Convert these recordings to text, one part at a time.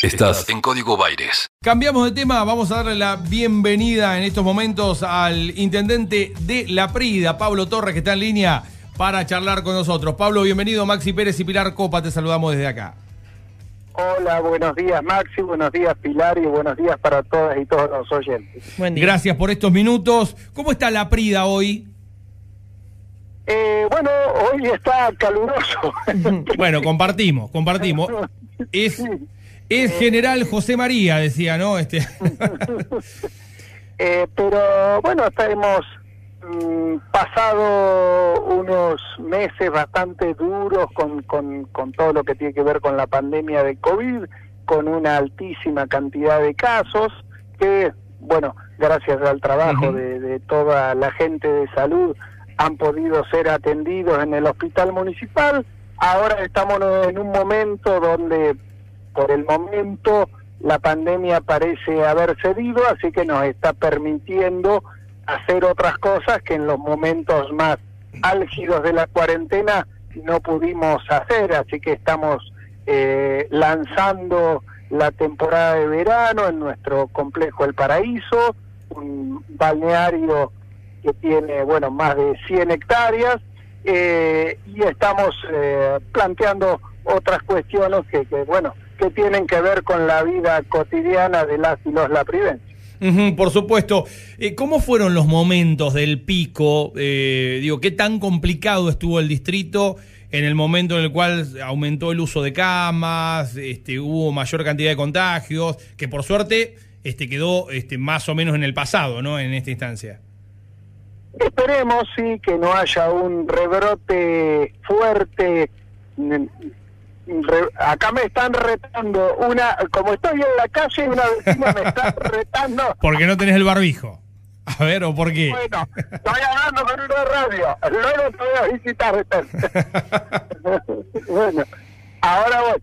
Estás en Código Baires. Cambiamos de tema, vamos a darle la bienvenida en estos momentos al intendente de La Prida, Pablo Torres, que está en línea para charlar con nosotros. Pablo, bienvenido. Maxi Pérez y Pilar Copa, te saludamos desde acá. Hola, buenos días Maxi, buenos días Pilar y buenos días para todas y todos los oyentes. Gracias por estos minutos. ¿Cómo está La Prida hoy? Eh, bueno, hoy está caluroso. bueno, compartimos, compartimos. Es, es General José María, decía, ¿no? Este. eh, pero bueno, hemos mm, pasado unos meses bastante duros con, con, con todo lo que tiene que ver con la pandemia de COVID, con una altísima cantidad de casos que, bueno, gracias al trabajo de, de toda la gente de salud, han podido ser atendidos en el hospital municipal. Ahora estamos en un momento donde, por el momento, la pandemia parece haber cedido, así que nos está permitiendo hacer otras cosas que en los momentos más álgidos de la cuarentena no pudimos hacer, así que estamos eh, lanzando la temporada de verano en nuestro complejo El Paraíso, un balneario que tiene, bueno, más de 100 hectáreas, eh, y estamos eh, planteando otras cuestiones que, que, bueno, que tienen que ver con la vida cotidiana de las y los laprivenses. por supuesto. Eh, ¿Cómo fueron los momentos del pico? Eh, digo, ¿qué tan complicado estuvo el distrito en el momento en el cual aumentó el uso de camas, este, hubo mayor cantidad de contagios, que por suerte este, quedó este, más o menos en el pasado, ¿no? En esta instancia. Esperemos, sí, que no haya un rebrote fuerte. Acá me están retando una, como estoy en la calle, una vecina me está retando. Porque no tenés el barbijo. A ver, ¿o por qué? Bueno, estoy hablando con una radio. Luego te voy a visitar. bueno, ahora voy.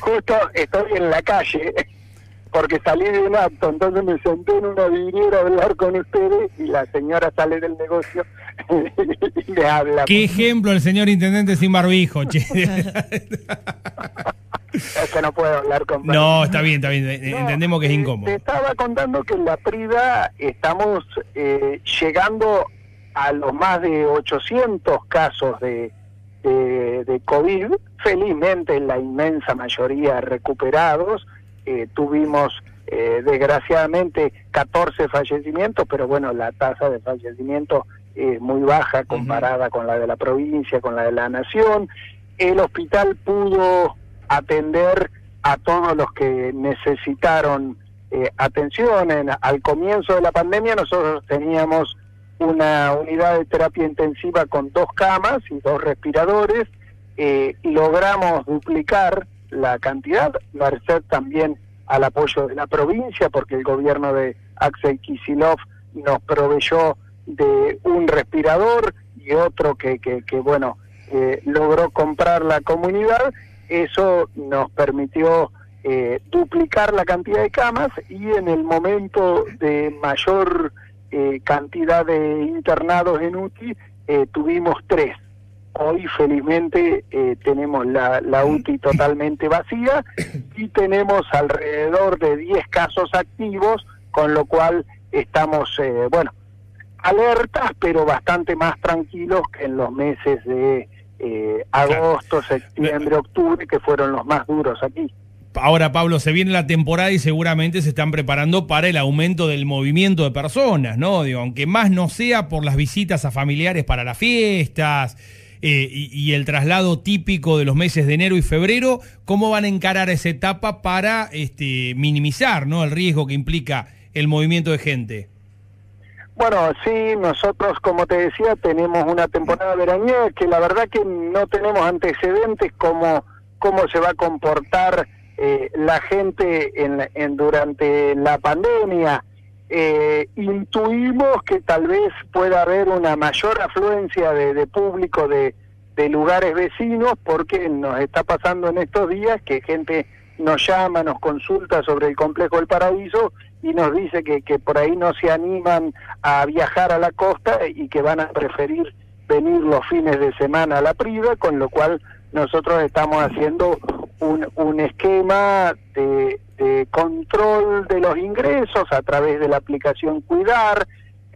Justo estoy en la calle porque salí de un acto, entonces me senté en una vidriera a hablar con ustedes y la señora sale del negocio y le habla. ¿Qué ejemplo el señor intendente sin barbijo, che? es que no puedo hablar con No, está bien, está bien, entendemos que es incómodo. Te estaba contando que en la Prida estamos eh, llegando a los más de 800 casos de, de, de COVID, felizmente la inmensa mayoría recuperados, eh, tuvimos eh, desgraciadamente 14 fallecimientos, pero bueno, la tasa de fallecimiento es muy baja comparada con la de la provincia, con la de la nación. El hospital pudo atender a todos los que necesitaron eh, atención. En, al comienzo de la pandemia nosotros teníamos una unidad de terapia intensiva con dos camas y dos respiradores. Eh, logramos duplicar la cantidad, merced también al apoyo de la provincia, porque el gobierno de Axel Kisilov nos proveyó de un respirador y otro que, que, bueno, eh, logró comprar la comunidad. Eso nos permitió eh, duplicar la cantidad de camas y en el momento de mayor eh, cantidad de internados en UTI eh, tuvimos tres. Hoy felizmente eh, tenemos la, la UTI totalmente vacía y tenemos alrededor de 10 casos activos, con lo cual estamos, eh, bueno, alertas, pero bastante más tranquilos que en los meses de eh, agosto, septiembre, octubre, que fueron los más duros aquí. Ahora, Pablo, se viene la temporada y seguramente se están preparando para el aumento del movimiento de personas, ¿no? Digo, aunque más no sea por las visitas a familiares para las fiestas, eh, y, y, el traslado típico de los meses de enero y febrero, ¿cómo van a encarar esa etapa para este, minimizar ¿no? el riesgo que implica el movimiento de gente? Bueno, sí, nosotros, como te decía, tenemos una temporada veraniega que la verdad que no tenemos antecedentes como cómo se va a comportar eh, la gente en, en, durante la pandemia. Eh, intuimos que tal vez pueda haber una mayor afluencia de, de público de, de, lugares vecinos porque nos está pasando en estos días que gente nos llama, nos consulta sobre el complejo del paraíso y nos dice que, que por ahí no se animan a viajar a la costa y que van a preferir venir los fines de semana a la Prida, con lo cual nosotros estamos haciendo un, un esquema de, de control de los ingresos a través de la aplicación Cuidar.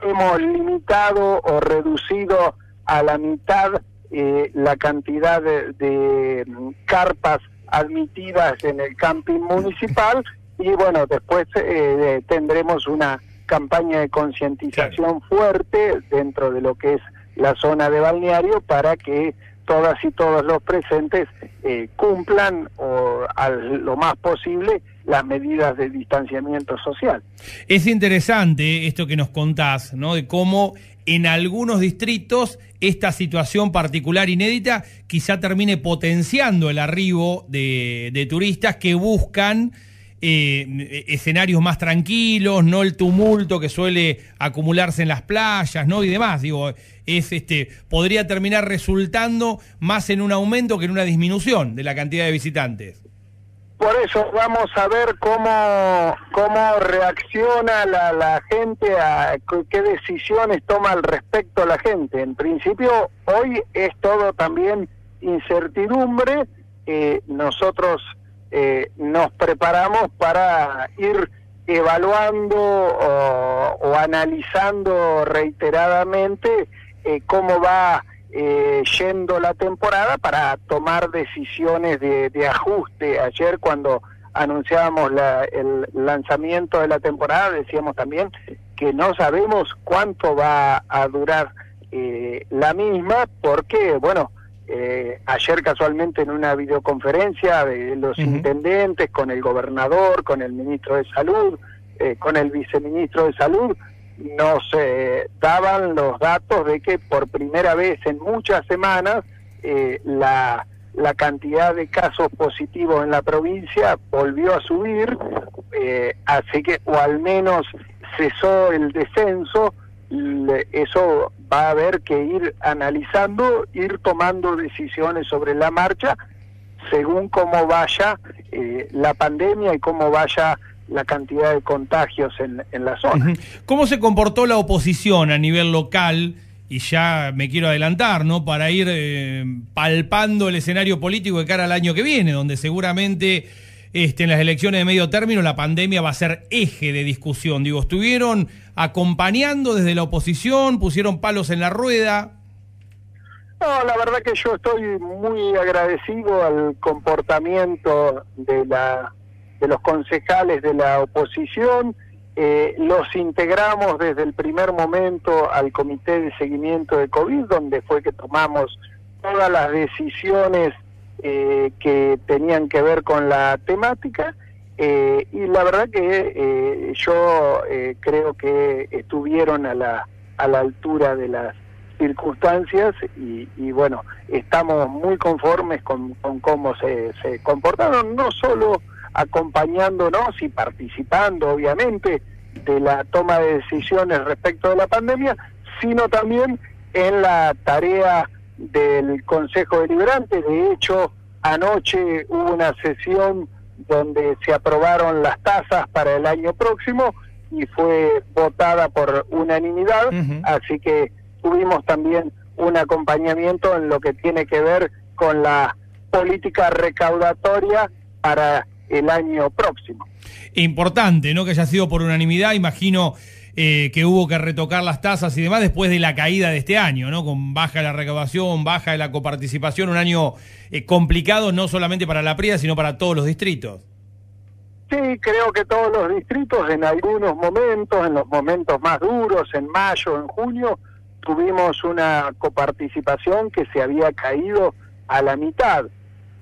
Hemos limitado o reducido a la mitad eh, la cantidad de, de, mm, carpas admitidas en el camping municipal y bueno, después eh, tendremos una campaña de concientización fuerte dentro de lo que es la zona de balneario para que todas y todos los presentes eh, cumplan o a lo más posible las medidas de distanciamiento social. Es interesante esto que nos contás, ¿no? De cómo en algunos distritos esta situación particular inédita quizá termine potenciando el arribo de turistas que buscan eh, escenarios más tranquilos, no el tumulto que suele acumularse en las playas, ¿no? Y demás. Digo, es este, podría terminar resultando más en un aumento que en una disminución de la cantidad de visitantes. Por eso vamos a ver cómo, cómo reacciona la, gente, a qué decisiones toma al respecto la gente. En principio, hoy es todo también incertidumbre. Eh, nosotros eh, nos preparamos para ir evaluando o, analizando reiteradamente eh, cómo va eh, yendo la temporada para tomar decisiones de, de ajuste. Ayer cuando anunciábamos la, el lanzamiento de la temporada decíamos también que no sabemos cuánto va a durar eh, la misma porque, bueno, eh, ayer casualmente en una videoconferencia de los intendentes con el gobernador, con el ministro de salud, eh, con el viceministro de salud, nos eh, daban los datos de que por primera vez en muchas semanas eh, la, la cantidad de casos positivos en la provincia volvió a subir, eh, así que, o al menos cesó el descenso, eso va a haber que ir analizando, ir tomando decisiones sobre la marcha según cómo vaya eh, la pandemia y cómo vaya la cantidad de contagios en, la zona. ¿Cómo se comportó la oposición a nivel local? Y ya me quiero adelantar, ¿no? Para ir eh, palpando el escenario político de cara al año que viene, donde seguramente este, en las elecciones de medio término la pandemia va a ser eje de discusión. Digo, estuvieron acompañando desde la oposición, pusieron palos en la rueda. No, la verdad que yo estoy muy agradecido al comportamiento de la de los concejales de la oposición, eh, los integramos desde el primer momento al comité de seguimiento de COVID, donde fue que tomamos todas las decisiones eh, que tenían que ver con la temática. Eh, y la verdad que eh, yo eh, creo que estuvieron a la, a la altura de las circunstancias y, y bueno, estamos muy conformes con, con cómo se, se comportaron, no solo acompañándonos y participando, obviamente, de la toma de decisiones respecto de la pandemia, sino también en la tarea del Consejo Deliberante. De hecho, anoche hubo una sesión donde se aprobaron las tasas para el año próximo y fue votada por unanimidad, uh -huh. así que tuvimos también un acompañamiento en lo que tiene que ver con la política recaudatoria para el año próximo. Importante, ¿no? Que haya sido por unanimidad, imagino eh, que hubo que retocar las tasas y demás después de la caída de este año, ¿no? Con baja la recaudación, baja de la coparticipación, un año eh, complicado no solamente para la PRIA, sino para todos los distritos. Sí, creo que todos los distritos en algunos momentos, en los momentos más duros, en mayo, en junio, tuvimos una coparticipación que se había caído a la mitad.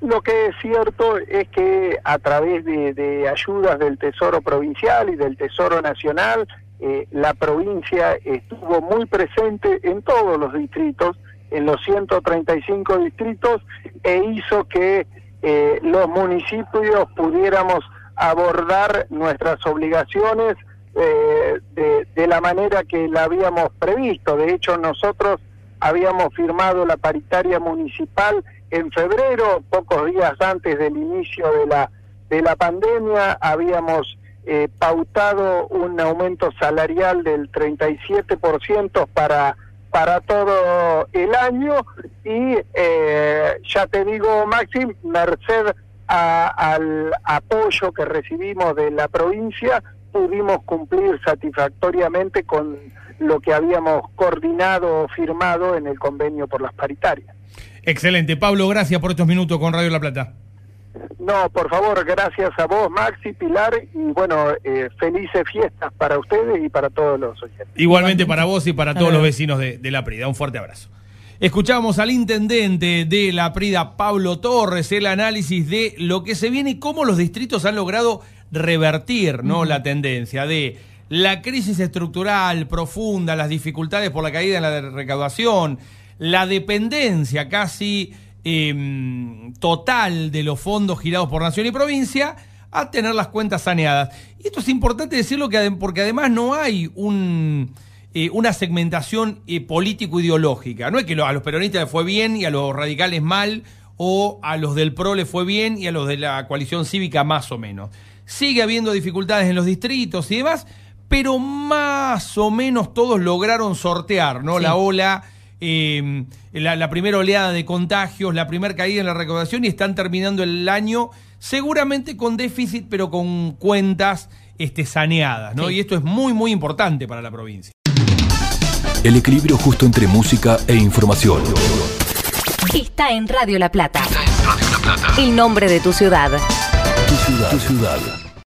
Lo que es cierto es que a través de, de ayudas del Tesoro Provincial y del Tesoro Nacional, eh, la provincia estuvo muy presente en todos los distritos, en los 135 distritos, e hizo que eh, los municipios pudiéramos abordar nuestras obligaciones eh, de, de la manera que la habíamos previsto. De hecho, nosotros habíamos firmado la paritaria municipal en febrero, pocos días antes del inicio de la, de la pandemia, habíamos eh, pautado un aumento salarial del 37% para, para todo el año y eh, ya te digo, Maxim, merced al apoyo que recibimos de la provincia, pudimos cumplir satisfactoriamente con lo que habíamos coordinado o firmado en el convenio por las paritarias. Excelente. Pablo, gracias por estos minutos con Radio La Plata. No, por favor, gracias a vos, Maxi, Pilar, y bueno, eh, felices fiestas para ustedes y para todos los oyentes. Igualmente para vos y para todos los vecinos de, La Prida. Un fuerte abrazo. Escuchamos al intendente de La Prida, Pablo Torres, el análisis de lo que se viene y cómo los distritos han logrado revertir ¿no? la tendencia de la crisis estructural profunda, las dificultades por la caída en la recaudación, la dependencia casi Em, total de los fondos girados por nación y provincia a tener las cuentas saneadas. Y esto es importante decirlo que, porque además no hay un, eh, una segmentación eh, político-ideológica. No es que a los peronistas les fue bien y a los radicales mal, o a los del PRO le fue bien y a los de la coalición cívica más o menos. Sigue habiendo dificultades en los distritos y demás, pero más o menos todos lograron sortear ¿no? la ola eh, la, primera oleada de contagios, la primera caída en la recaudación y están terminando el año seguramente con déficit, pero con cuentas este, saneadas, ¿no? Y esto es muy, muy importante para la provincia. El equilibrio justo entre música e información. Está en Radio La Plata. Está en Radio La Plata. El nombre de tu ciudad. Tu ciudad. Tu ciudad.